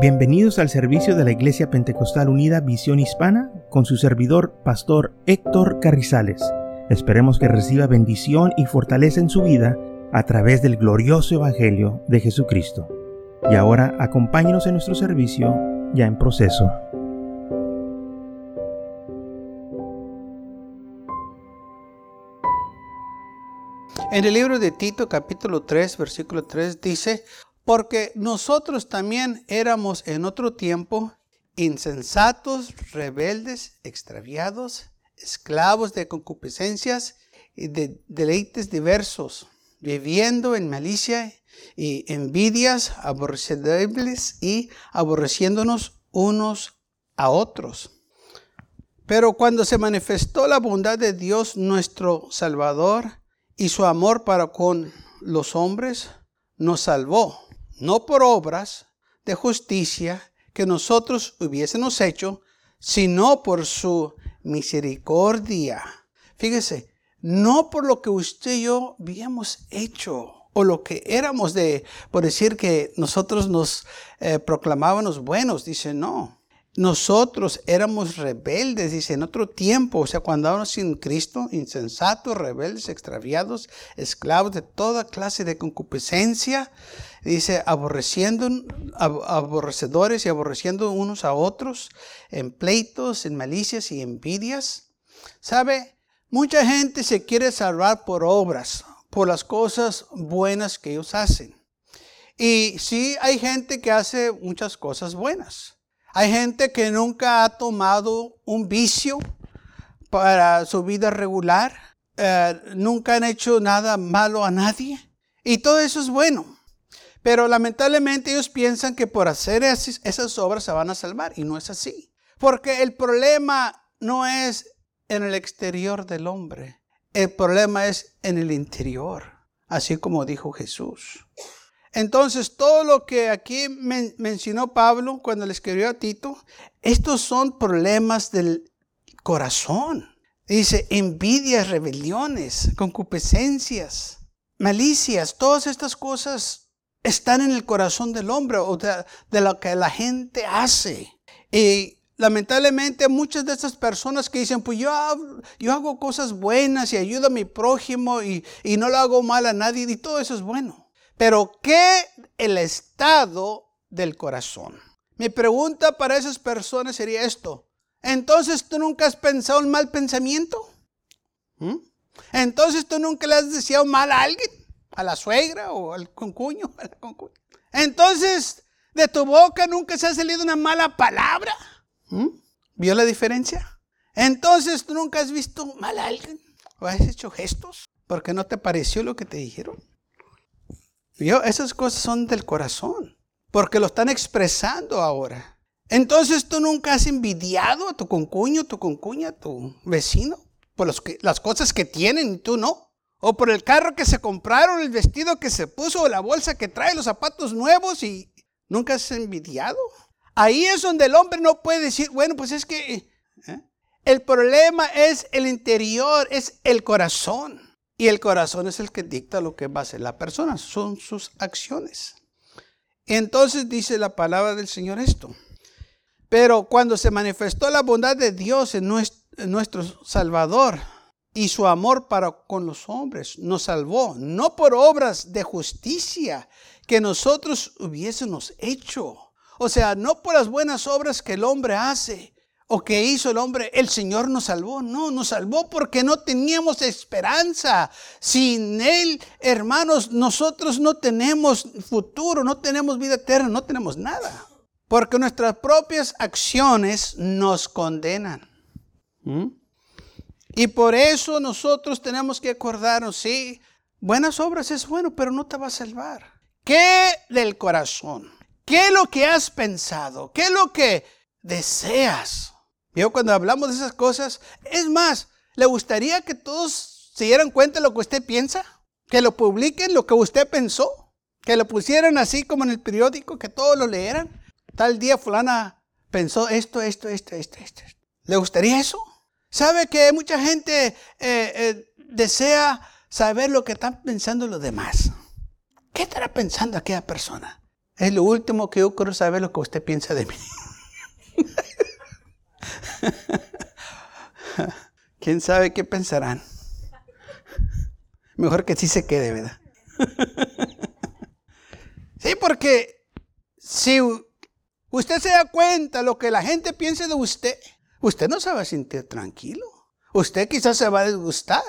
Bienvenidos al servicio de la Iglesia Pentecostal Unida Visión Hispana con su servidor, Pastor Héctor Carrizales. Esperemos que reciba bendición y fortaleza en su vida a través del glorioso Evangelio de Jesucristo. Y ahora acompáñenos en nuestro servicio ya en proceso. En el libro de Tito capítulo 3 versículo 3 dice, porque nosotros también éramos en otro tiempo insensatos, rebeldes, extraviados, esclavos de concupiscencias y de deleites diversos, viviendo en malicia y envidias, aborrecibles y aborreciéndonos unos a otros. Pero cuando se manifestó la bondad de Dios nuestro Salvador y su amor para con los hombres, nos salvó no por obras de justicia que nosotros hubiésemos hecho, sino por su misericordia. Fíjese, no por lo que usted y yo habíamos hecho o lo que éramos de, por decir que nosotros nos eh, proclamábamos buenos, dice, no. Nosotros éramos rebeldes, dice, en otro tiempo, o sea, cuando estábamos sin Cristo, insensatos, rebeldes, extraviados, esclavos de toda clase de concupiscencia, dice, aborreciendo, aborrecedores y aborreciendo unos a otros, en pleitos, en malicias y envidias. ¿Sabe? Mucha gente se quiere salvar por obras, por las cosas buenas que ellos hacen. Y sí, hay gente que hace muchas cosas buenas. Hay gente que nunca ha tomado un vicio para su vida regular. Eh, nunca han hecho nada malo a nadie. Y todo eso es bueno. Pero lamentablemente ellos piensan que por hacer esas obras se van a salvar y no es así. Porque el problema no es en el exterior del hombre, el problema es en el interior, así como dijo Jesús. Entonces, todo lo que aquí mencionó Pablo cuando le escribió a Tito, estos son problemas del corazón. Dice, envidias, rebeliones, concupiscencias, malicias, todas estas cosas están en el corazón del hombre o de, lo que la gente hace. Y lamentablemente muchas de estas personas que dicen, pues yo, yo hago cosas buenas y ayudo a mi prójimo y, y no lo hago mal a nadie y todo eso es bueno. Pero ¿qué el estado del corazón? Mi pregunta para esas personas sería esto. Entonces tú nunca has pensado un mal pensamiento. ¿Mm? Entonces tú nunca le has deseado mal a alguien a la suegra o al concuño. Entonces, de tu boca nunca se ha salido una mala palabra. ¿Mm? ¿Vio la diferencia? Entonces, tú nunca has visto mal a alguien o has hecho gestos porque no te pareció lo que te dijeron. ¿Vio? Esas cosas son del corazón porque lo están expresando ahora. Entonces, tú nunca has envidiado a tu concuño, tu concuña, tu vecino por las cosas que tienen y tú no o por el carro que se compraron, el vestido que se puso, o la bolsa que trae, los zapatos nuevos y nunca has envidiado. Ahí es donde el hombre no puede decir, bueno, pues es que ¿eh? el problema es el interior, es el corazón. Y el corazón es el que dicta lo que va a hacer la persona, son sus acciones. Entonces dice la palabra del Señor esto. Pero cuando se manifestó la bondad de Dios en nuestro Salvador, y su amor para con los hombres nos salvó, no por obras de justicia que nosotros hubiésemos hecho. O sea, no por las buenas obras que el hombre hace o que hizo el hombre, el Señor nos salvó. No, nos salvó porque no teníamos esperanza. Sin Él, hermanos, nosotros no tenemos futuro, no tenemos vida eterna, no tenemos nada. Porque nuestras propias acciones nos condenan. ¿Mm? Y por eso nosotros tenemos que acordarnos, sí, buenas obras es bueno, pero no te va a salvar. ¿Qué del corazón? ¿Qué es lo que has pensado? ¿Qué es lo que deseas? Yo cuando hablamos de esas cosas, es más, ¿le gustaría que todos se dieran cuenta de lo que usted piensa? Que lo publiquen, lo que usted pensó, que lo pusieran así como en el periódico, que todos lo leeran. Tal día fulana pensó esto, esto, esto, esto, esto. ¿Le gustaría eso? ¿Sabe que mucha gente eh, eh, desea saber lo que están pensando los demás? ¿Qué estará pensando aquella persona? Es lo último que yo quiero saber lo que usted piensa de mí. ¿Quién sabe qué pensarán? Mejor que sí se quede, ¿verdad? sí, porque si usted se da cuenta lo que la gente piensa de usted, usted no se va a sentir tranquilo. Usted quizás se va a disgustar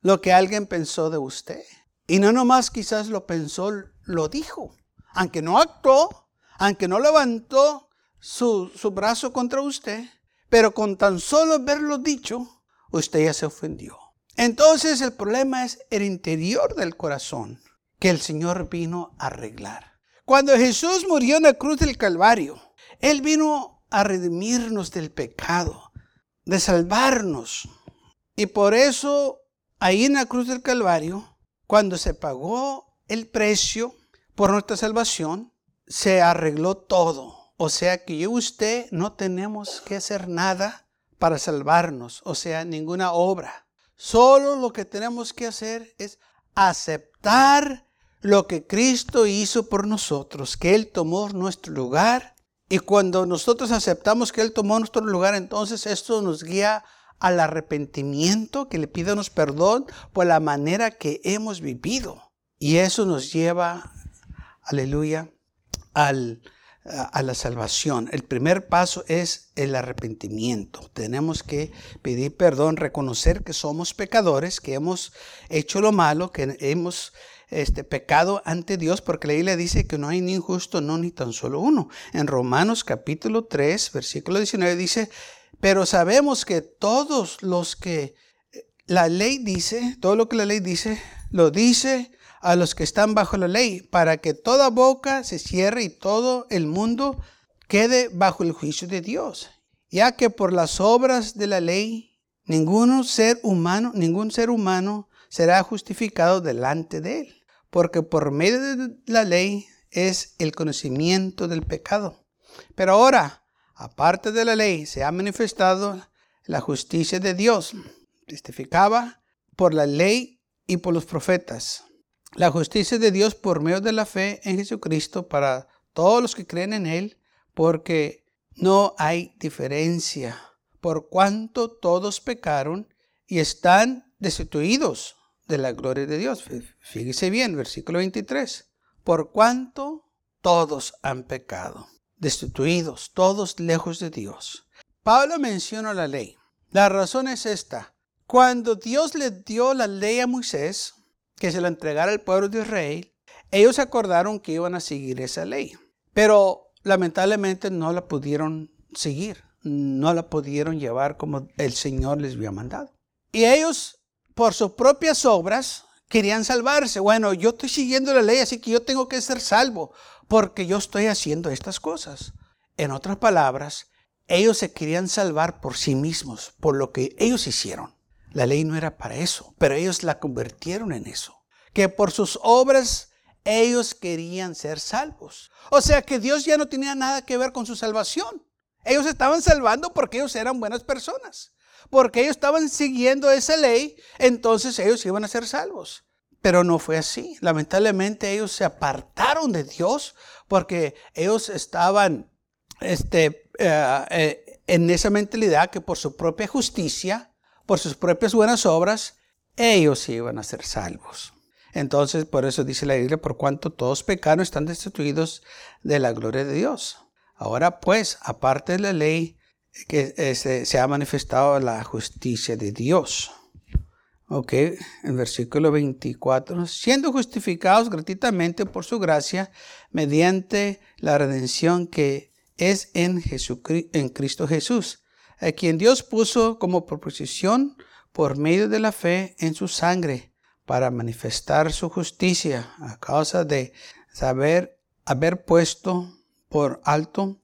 lo que alguien pensó de usted. Y no nomás quizás lo pensó, lo dijo. Aunque no actuó, aunque no levantó su, su brazo contra usted, pero con tan solo verlo dicho, usted ya se ofendió. Entonces el problema es el interior del corazón que el Señor vino a arreglar. Cuando Jesús murió en la cruz del Calvario, Él vino a redimirnos del pecado, de salvarnos. Y por eso, ahí en la cruz del Calvario, cuando se pagó el precio por nuestra salvación, se arregló todo. O sea que yo y usted no tenemos que hacer nada para salvarnos, o sea, ninguna obra. Solo lo que tenemos que hacer es aceptar lo que Cristo hizo por nosotros, que Él tomó nuestro lugar. Y cuando nosotros aceptamos que Él tomó nuestro lugar, entonces esto nos guía al arrepentimiento, que le pidamos perdón por la manera que hemos vivido. Y eso nos lleva, aleluya, al, a la salvación. El primer paso es el arrepentimiento. Tenemos que pedir perdón, reconocer que somos pecadores, que hemos hecho lo malo, que hemos este, pecado ante Dios, porque la Biblia dice que no hay ni injusto, no ni tan solo uno. En Romanos capítulo 3, versículo 19 dice, pero sabemos que todos los que la ley dice, todo lo que la ley dice, lo dice a los que están bajo la ley, para que toda boca se cierre y todo el mundo quede bajo el juicio de Dios. Ya que por las obras de la ley, ningún ser humano, ningún ser humano será justificado delante de él, porque por medio de la ley es el conocimiento del pecado. Pero ahora, aparte de la ley, se ha manifestado la justicia de Dios, testificaba por la ley y por los profetas la justicia de Dios por medio de la fe en Jesucristo para todos los que creen en Él, porque no hay diferencia, por cuanto todos pecaron y están destituidos de la gloria de Dios. Fíjese bien, versículo 23. Por cuanto todos han pecado, destituidos, todos lejos de Dios. Pablo menciona la ley. La razón es esta. Cuando Dios le dio la ley a Moisés, que se la entregara al pueblo de Israel, ellos acordaron que iban a seguir esa ley. Pero lamentablemente no la pudieron seguir, no la pudieron llevar como el Señor les había mandado. Y ellos, por sus propias obras, querían salvarse. Bueno, yo estoy siguiendo la ley, así que yo tengo que ser salvo, porque yo estoy haciendo estas cosas. En otras palabras, ellos se querían salvar por sí mismos, por lo que ellos hicieron. La ley no era para eso, pero ellos la convirtieron en eso. Que por sus obras ellos querían ser salvos. O sea que Dios ya no tenía nada que ver con su salvación. Ellos estaban salvando porque ellos eran buenas personas. Porque ellos estaban siguiendo esa ley, entonces ellos iban a ser salvos. Pero no fue así. Lamentablemente ellos se apartaron de Dios porque ellos estaban este, eh, eh, en esa mentalidad que por su propia justicia por sus propias buenas obras, ellos iban a ser salvos. Entonces, por eso dice la Biblia, por cuanto todos pecaron, están destituidos de la gloria de Dios. Ahora pues, aparte de la ley, que eh, se, ha manifestado la justicia de Dios. Ok, en versículo 24, siendo justificados gratuitamente por su gracia, mediante la redención que es en, en Cristo Jesús a quien Dios puso como proposición por medio de la fe en su sangre, para manifestar su justicia a causa de saber haber puesto por alto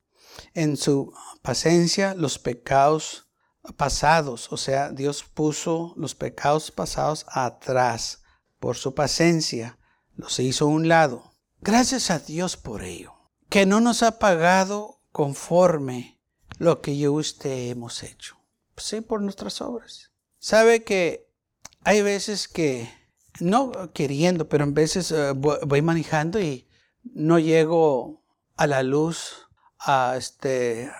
en su paciencia los pecados pasados. O sea, Dios puso los pecados pasados atrás por su paciencia. Los hizo a un lado. Gracias a Dios por ello. Que no nos ha pagado conforme lo que yo y usted hemos hecho. Sí, por nuestras obras. Sabe que hay veces que, no queriendo, pero en veces eh, voy manejando y no llego a la luz, a este,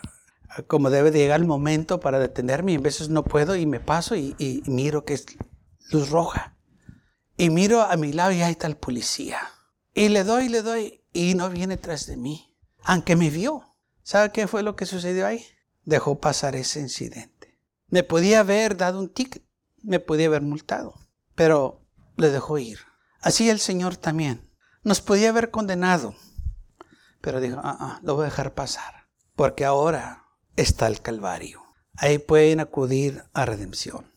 como debe de llegar el momento para detenerme y a veces no puedo y me paso y, y miro que es luz roja. Y miro a mi lado y ahí está el policía. Y le doy, le doy y no viene tras de mí. Aunque me vio. ¿Sabe qué fue lo que sucedió ahí? Dejó pasar ese incidente. Me podía haber dado un ticket. Me podía haber multado. Pero le dejó ir. Así el Señor también. Nos podía haber condenado. Pero dijo, ah, ah, lo voy a dejar pasar. Porque ahora está el Calvario. Ahí pueden acudir a redención.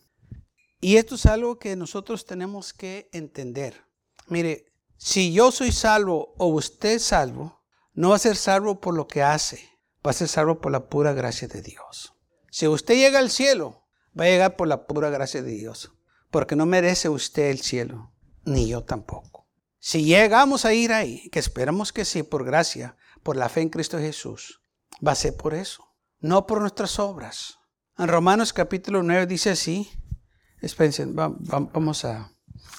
Y esto es algo que nosotros tenemos que entender. Mire, si yo soy salvo o usted es salvo, no va a ser salvo por lo que hace, va a ser salvo por la pura gracia de Dios. Si usted llega al cielo, va a llegar por la pura gracia de Dios, porque no merece usted el cielo, ni yo tampoco. Si llegamos a ir ahí, que esperamos que sí, por gracia, por la fe en Cristo Jesús, va a ser por eso, no por nuestras obras. En Romanos capítulo 9 dice así, vamos a...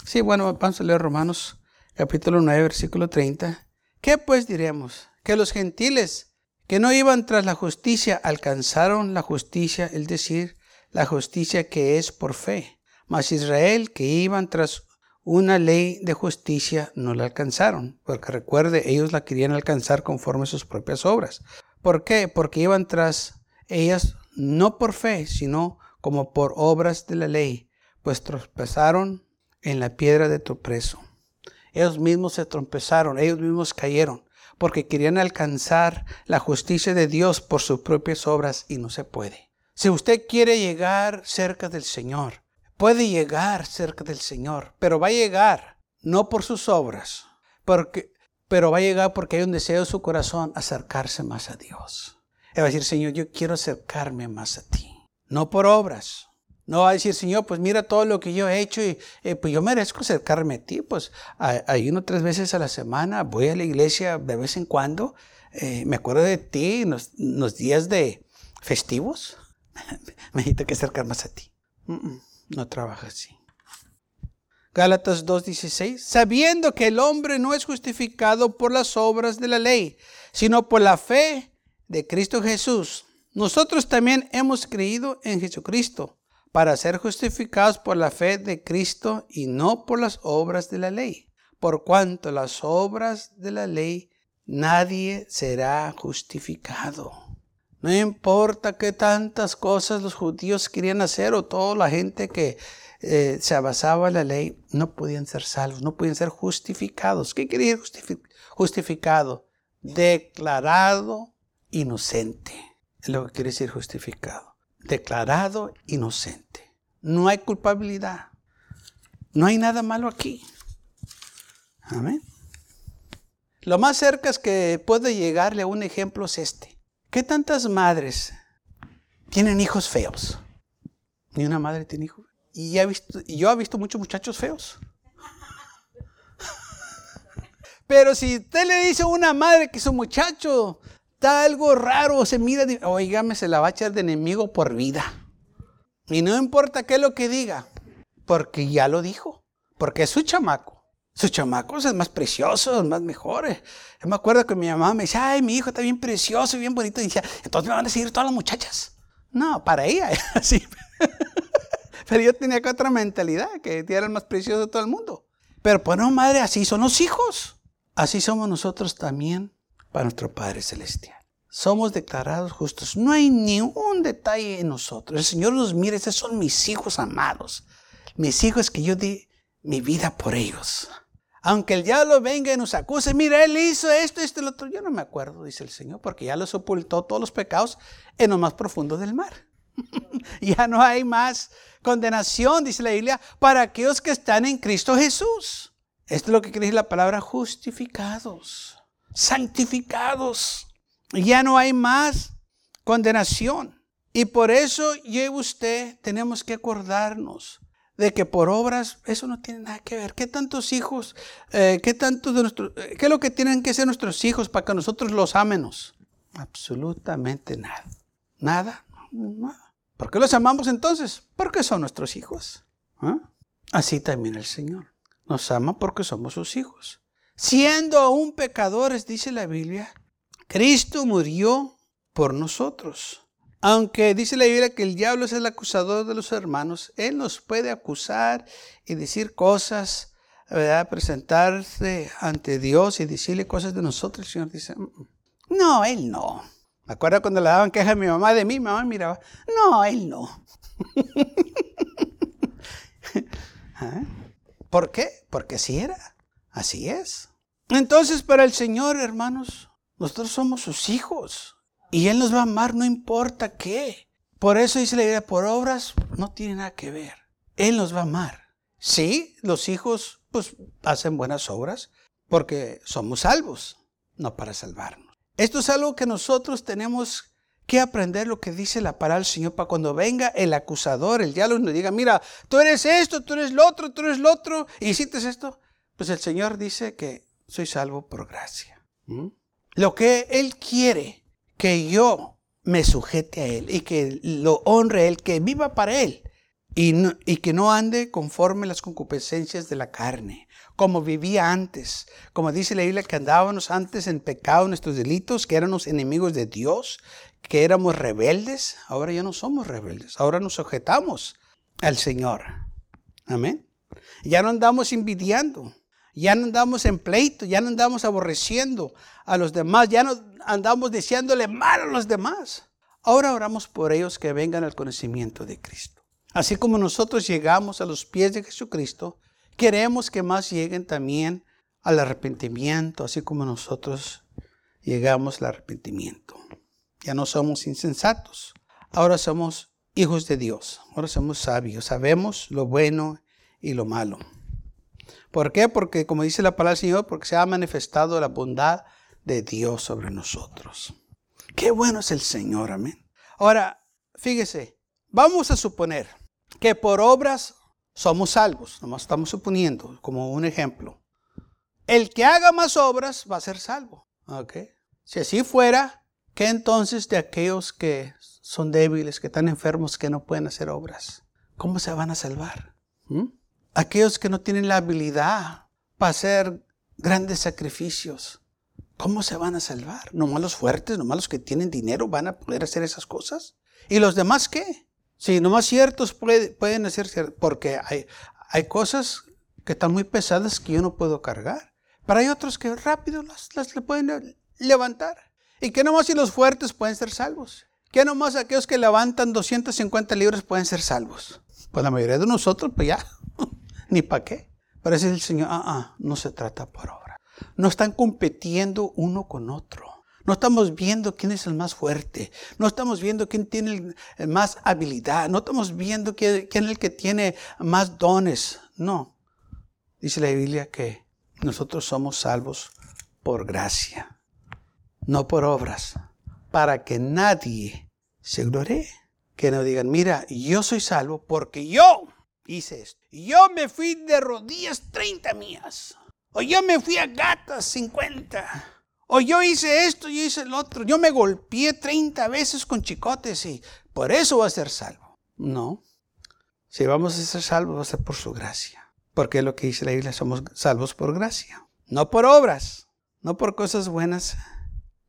Sí, bueno, vamos a leer Romanos capítulo 9, versículo 30. ¿Qué pues diremos? Que los gentiles que no iban tras la justicia alcanzaron la justicia, es decir, la justicia que es por fe. Mas Israel que iban tras una ley de justicia no la alcanzaron, porque recuerde, ellos la querían alcanzar conforme a sus propias obras. ¿Por qué? Porque iban tras ellas no por fe, sino como por obras de la ley, pues tropezaron en la piedra de tu preso. Ellos mismos se trompezaron, ellos mismos cayeron, porque querían alcanzar la justicia de Dios por sus propias obras y no se puede. Si usted quiere llegar cerca del Señor, puede llegar cerca del Señor, pero va a llegar no por sus obras, porque, pero va a llegar porque hay un deseo en su corazón acercarse más a Dios. Él va a decir, Señor, yo quiero acercarme más a ti, no por obras, no va a decir, Señor, pues mira todo lo que yo he hecho y eh, pues yo merezco acercarme a ti. Pues hay uno tres veces a la semana, voy a la iglesia de vez en cuando. Eh, me acuerdo de ti en los, días de festivos. me necesito que acercar más a ti. no trabaja así. Gálatas 2.16, sabiendo que el hombre no es justificado por las obras de la ley, sino por la fe de Cristo Jesús. Nosotros también hemos creído en Jesucristo para ser justificados por la fe de Cristo y no por las obras de la ley. Por cuanto las obras de la ley nadie será justificado. No importa qué tantas cosas los judíos querían hacer o toda la gente que eh, se basaba en la ley, no podían ser salvos, no podían ser justificados. ¿Qué quería decir justificado? Declarado inocente. Es lo que quiere decir justificado declarado inocente. No hay culpabilidad. No hay nada malo aquí. Amén. Lo más cerca es que puede llegarle a un ejemplo es este. ¿Qué tantas madres tienen hijos feos? Ni una madre tiene hijos. Y, visto, y yo he visto muchos muchachos feos. Pero si usted le dice a una madre que su muchacho está algo raro, se mira, oígame, se la va a echar de enemigo por vida. Y no importa qué es lo que diga, porque ya lo dijo, porque es su chamaco. Sus chamacos es más precioso, más mejores. Yo me acuerdo que mi mamá me decía, ay, mi hijo está bien precioso, bien bonito. Y decía, entonces me van a seguir todas las muchachas. No, para ella así. Pero yo tenía que otra mentalidad, que era el más precioso de todo el mundo. Pero pues no, madre, así son los hijos. Así somos nosotros también para nuestro Padre Celestial. Somos declarados justos. No hay ni un detalle en nosotros. El Señor nos mira, esos son mis hijos amados. Mis hijos que yo di mi vida por ellos. Aunque el diablo venga y nos acuse, mira, él hizo esto, esto lo otro. Yo no me acuerdo, dice el Señor, porque ya los ocultó todos los pecados en lo más profundo del mar. ya no hay más condenación, dice la Biblia, para aquellos que están en Cristo Jesús. Esto es lo que quiere decir la palabra justificados santificados. Ya no hay más condenación. Y por eso yo y usted tenemos que acordarnos de que por obras eso no tiene nada que ver. ¿Qué tantos hijos, eh, qué tantos de nuestros, eh, qué es lo que tienen que ser nuestros hijos para que nosotros los amemos? Absolutamente nada. Nada, nada. ¿Por qué los amamos entonces? Porque son nuestros hijos. ¿Ah? Así también el Señor. Nos ama porque somos sus hijos. Siendo aún pecadores, dice la Biblia, Cristo murió por nosotros. Aunque dice la Biblia que el diablo es el acusador de los hermanos, él nos puede acusar y decir cosas, ¿verdad? presentarse ante Dios y decirle cosas de nosotros. El Señor dice, mm, mm, no, él no. Me acuerdo cuando le daban queja a mi mamá de mí, mi mamá miraba, no, él no. ¿Ah? ¿Por qué? Porque así era, así es. Entonces para el Señor, hermanos, nosotros somos sus hijos. Y Él nos va a amar no importa qué. Por eso dice la Biblia, por obras no tiene nada que ver. Él nos va a amar. Sí, los hijos pues hacen buenas obras porque somos salvos, no para salvarnos. Esto es algo que nosotros tenemos que aprender lo que dice la palabra del Señor para cuando venga el acusador, el diablo nos diga, mira, tú eres esto, tú eres lo otro, tú eres lo otro, y hiciste esto. Pues el Señor dice que soy salvo por gracia. ¿Mm? Lo que Él quiere que yo me sujete a Él y que lo honre a Él, que viva para Él y, y que no ande conforme las concupiscencias de la carne, como vivía antes. Como dice la Biblia que andábamos antes en pecado, nuestros delitos, que éramos enemigos de Dios, que éramos rebeldes. Ahora ya no somos rebeldes, ahora nos sujetamos al Señor. Amén. Ya no andamos envidiando. Ya no andamos en pleito, ya no andamos aborreciendo a los demás, ya no andamos deseándole mal a los demás. Ahora oramos por ellos que vengan al conocimiento de Cristo. Así como nosotros llegamos a los pies de Jesucristo, queremos que más lleguen también al arrepentimiento, así como nosotros llegamos al arrepentimiento. Ya no somos insensatos, ahora somos hijos de Dios, ahora somos sabios, sabemos lo bueno y lo malo. ¿Por qué? Porque como dice la palabra del Señor, porque se ha manifestado la bondad de Dios sobre nosotros. Qué bueno es el Señor, amén. Ahora, fíjese, vamos a suponer que por obras somos salvos, nomás estamos suponiendo como un ejemplo. El que haga más obras va a ser salvo. ¿ok? Si así fuera, ¿qué entonces de aquellos que son débiles, que están enfermos, que no pueden hacer obras? ¿Cómo se van a salvar? ¿Mm? Aquellos que no tienen la habilidad para hacer grandes sacrificios, ¿cómo se van a salvar? ¿Nomás los fuertes, nomás los que tienen dinero van a poder hacer esas cosas? ¿Y los demás qué? Sí, nomás ciertos pueden hacer, porque hay, hay cosas que están muy pesadas que yo no puedo cargar. Pero hay otros que rápido las, las pueden levantar. Y que nomás si los fuertes pueden ser salvos. Que nomás aquellos que levantan 250 libras pueden ser salvos. Pues la mayoría de nosotros, pues ya, ni para qué. Pero es el Señor, ah, ah, no se trata por obra. No están compitiendo uno con otro. No estamos viendo quién es el más fuerte. No estamos viendo quién tiene más habilidad. No estamos viendo quién, es el que tiene más dones. No. Dice la Biblia que nosotros somos salvos por gracia, no por obras, para que nadie se gloree. Que no digan, mira, yo soy salvo porque yo hice esto. Yo me fui de rodillas 30 mías. O yo me fui a gatas 50. O yo hice esto, yo hice el otro. Yo me golpeé 30 veces con chicotes y por eso voy a ser salvo. No. Si vamos a ser salvos, va a ser por su gracia. Porque es lo que dice la Biblia, somos salvos por gracia. No por obras, no por cosas buenas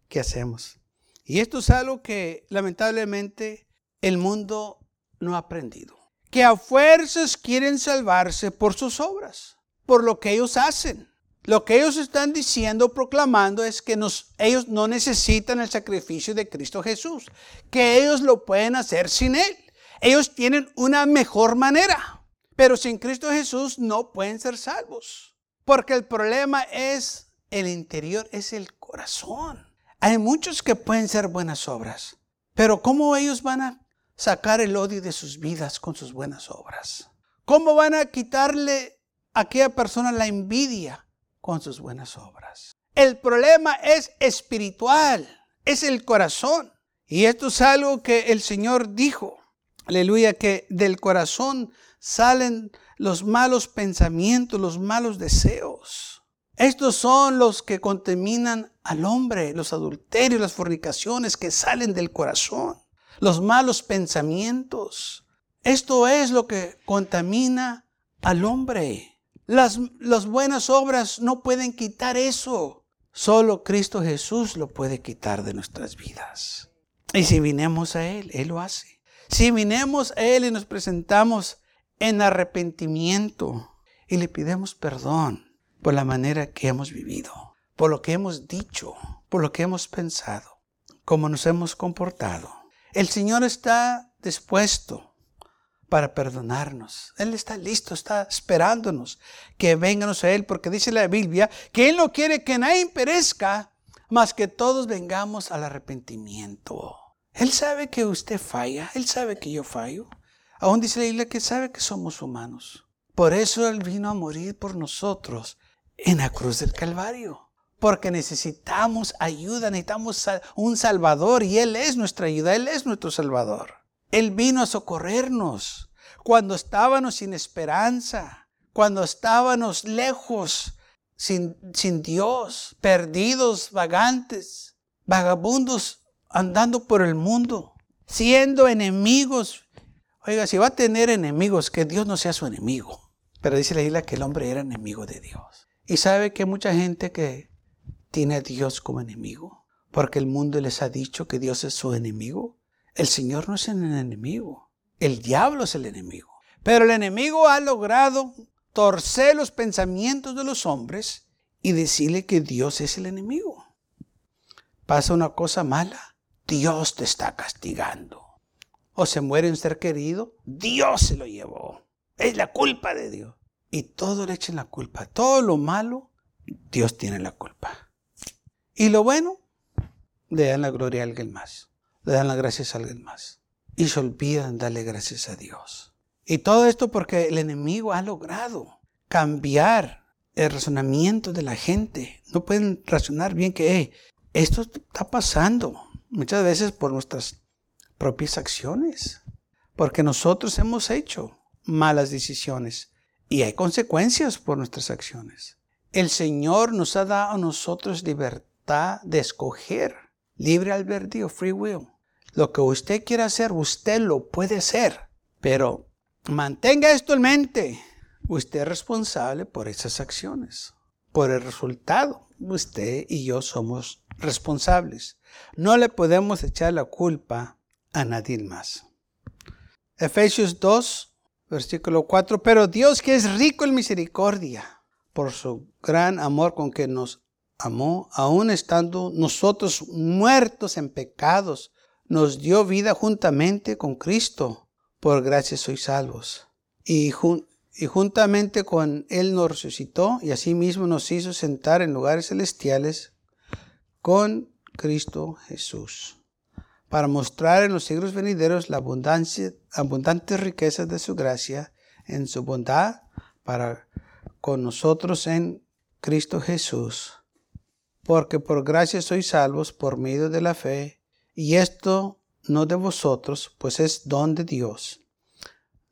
que hacemos. Y esto es algo que lamentablemente el mundo no ha aprendido que a fuerzas quieren salvarse por sus obras, por lo que ellos hacen. Lo que ellos están diciendo, proclamando, es que ellos no necesitan el sacrificio de Cristo Jesús, que ellos lo pueden hacer sin Él. Ellos tienen una mejor manera, pero sin Cristo Jesús no pueden ser salvos, porque el problema es el interior, es el corazón. Hay muchos que pueden ser buenas obras, pero ¿cómo ellos van a sacar el odio de sus vidas con sus buenas obras? ¿Cómo van a quitarle a aquella persona la envidia con sus buenas obras? El problema es espiritual, es el corazón. Y esto es algo que el Señor dijo. Aleluya, que del corazón salen los malos pensamientos, los malos deseos. Estos son los que contaminan al hombre, los adulterios, las fornicaciones que salen del corazón los malos pensamientos. Esto es lo que contamina al hombre. Las, buenas obras no pueden quitar eso. Solo Cristo Jesús lo puede quitar de nuestras vidas. Y si vinemos a Él, Él lo hace. Si vinemos a Él y nos presentamos en arrepentimiento y le pidemos perdón por la manera que hemos vivido, por lo que hemos dicho, por lo que hemos pensado, cómo nos hemos comportado. El Señor está dispuesto para perdonarnos. Él está listo, está esperándonos que vengamos a Él, porque dice la Biblia que Él no quiere que nadie perezca, más que todos vengamos al arrepentimiento. Él sabe que usted falla, Él sabe que yo fallo. Aún dice la Biblia que sabe que somos humanos. Por eso Él vino a morir por nosotros en la cruz del Calvario. Porque necesitamos ayuda, necesitamos un Salvador y Él es nuestra ayuda, Él es nuestro Salvador. Él vino a socorrernos cuando estábamos sin esperanza, cuando estábamos lejos, sin, sin Dios, perdidos, vagantes, vagabundos, andando por el mundo, siendo enemigos. Oiga, si va a tener enemigos, que Dios no sea su enemigo. Pero dice la Biblia que el hombre era enemigo de Dios. Y sabe que mucha gente que tiene a Dios como enemigo, porque el mundo les ha dicho que Dios es su enemigo. El Señor no es el enemigo, el diablo es el enemigo. Pero el enemigo ha logrado torcer los pensamientos de los hombres y decirle que Dios es el enemigo. Pasa una cosa mala, Dios te está castigando. O se muere un ser querido, Dios se lo llevó. Es la culpa de Dios. Y todo le echan la culpa. Todo lo malo, Dios tiene la culpa. Y lo bueno, le dan la gloria a alguien más le dan las gracias a alguien más. Y se olvidan darle gracias a Dios. Y todo esto porque el enemigo ha logrado cambiar el razonamiento de la gente. No pueden razonar bien que esto está pasando muchas veces por nuestras propias acciones. Porque nosotros hemos hecho malas decisiones y hay consecuencias por nuestras acciones. El Señor nos ha dado a nosotros libertad de escoger, libre albedrío, free will. Lo que usted quiera hacer, usted lo puede hacer. Pero mantenga esto en mente. Usted es responsable por esas acciones, por el resultado. Usted y yo somos responsables. No le podemos echar la culpa a nadie más. Efesios 2, versículo 4. Pero Dios que es rico en misericordia, por su gran amor con que nos amó, aun estando nosotros muertos en pecados, nos dio vida juntamente con Cristo. Por gracia sois salvos. Y, juntamente con Él nos resucitó y asimismo nos hizo sentar en lugares celestiales con Cristo Jesús, para mostrar en los siglos venideros la abundante riqueza de su gracia en su bondad para con nosotros en Cristo Jesús. Porque por gracia sois salvos por medio de la fe, y esto no de vosotros, pues es don de Dios,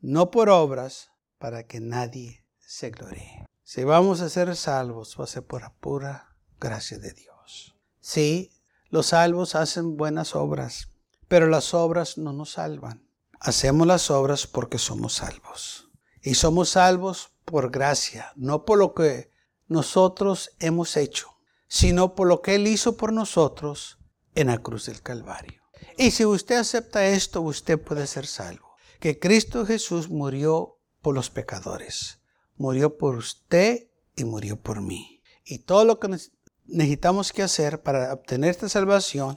no por obras, para que nadie se gloríe. Si vamos a ser salvos, va a ser por la pura gracia de Dios. Sí, los salvos hacen buenas obras, pero las obras no nos salvan. Hacemos las obras porque somos salvos. Y somos salvos por gracia, no por lo que nosotros hemos hecho, sino por lo que Él hizo por nosotros en la cruz del Calvario. Y si usted acepta esto, usted puede ser salvo. Que Cristo Jesús murió por los pecadores. Murió por usted y murió por mí. Y todo lo que necesitamos que hacer para obtener esta salvación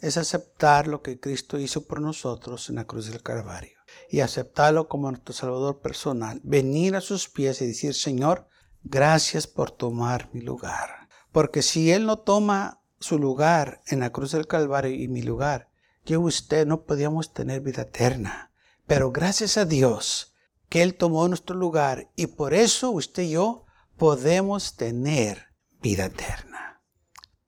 es aceptar lo que Cristo hizo por nosotros en la cruz del Calvario. Y aceptarlo como nuestro Salvador personal. Venir a sus pies y decir, Señor, gracias por tomar mi lugar. Porque si Él no toma su lugar en la cruz del Calvario y mi lugar, yo y usted no podíamos tener vida eterna. Pero gracias a Dios que Él tomó nuestro lugar y por eso usted y yo podemos tener vida eterna.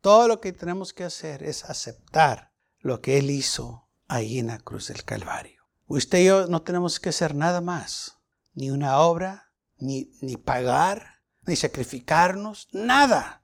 Todo lo que tenemos que hacer es aceptar lo que Él hizo ahí en la cruz del Calvario. Usted y yo no tenemos que hacer nada más, ni una obra, ni, ni pagar, ni sacrificarnos, nada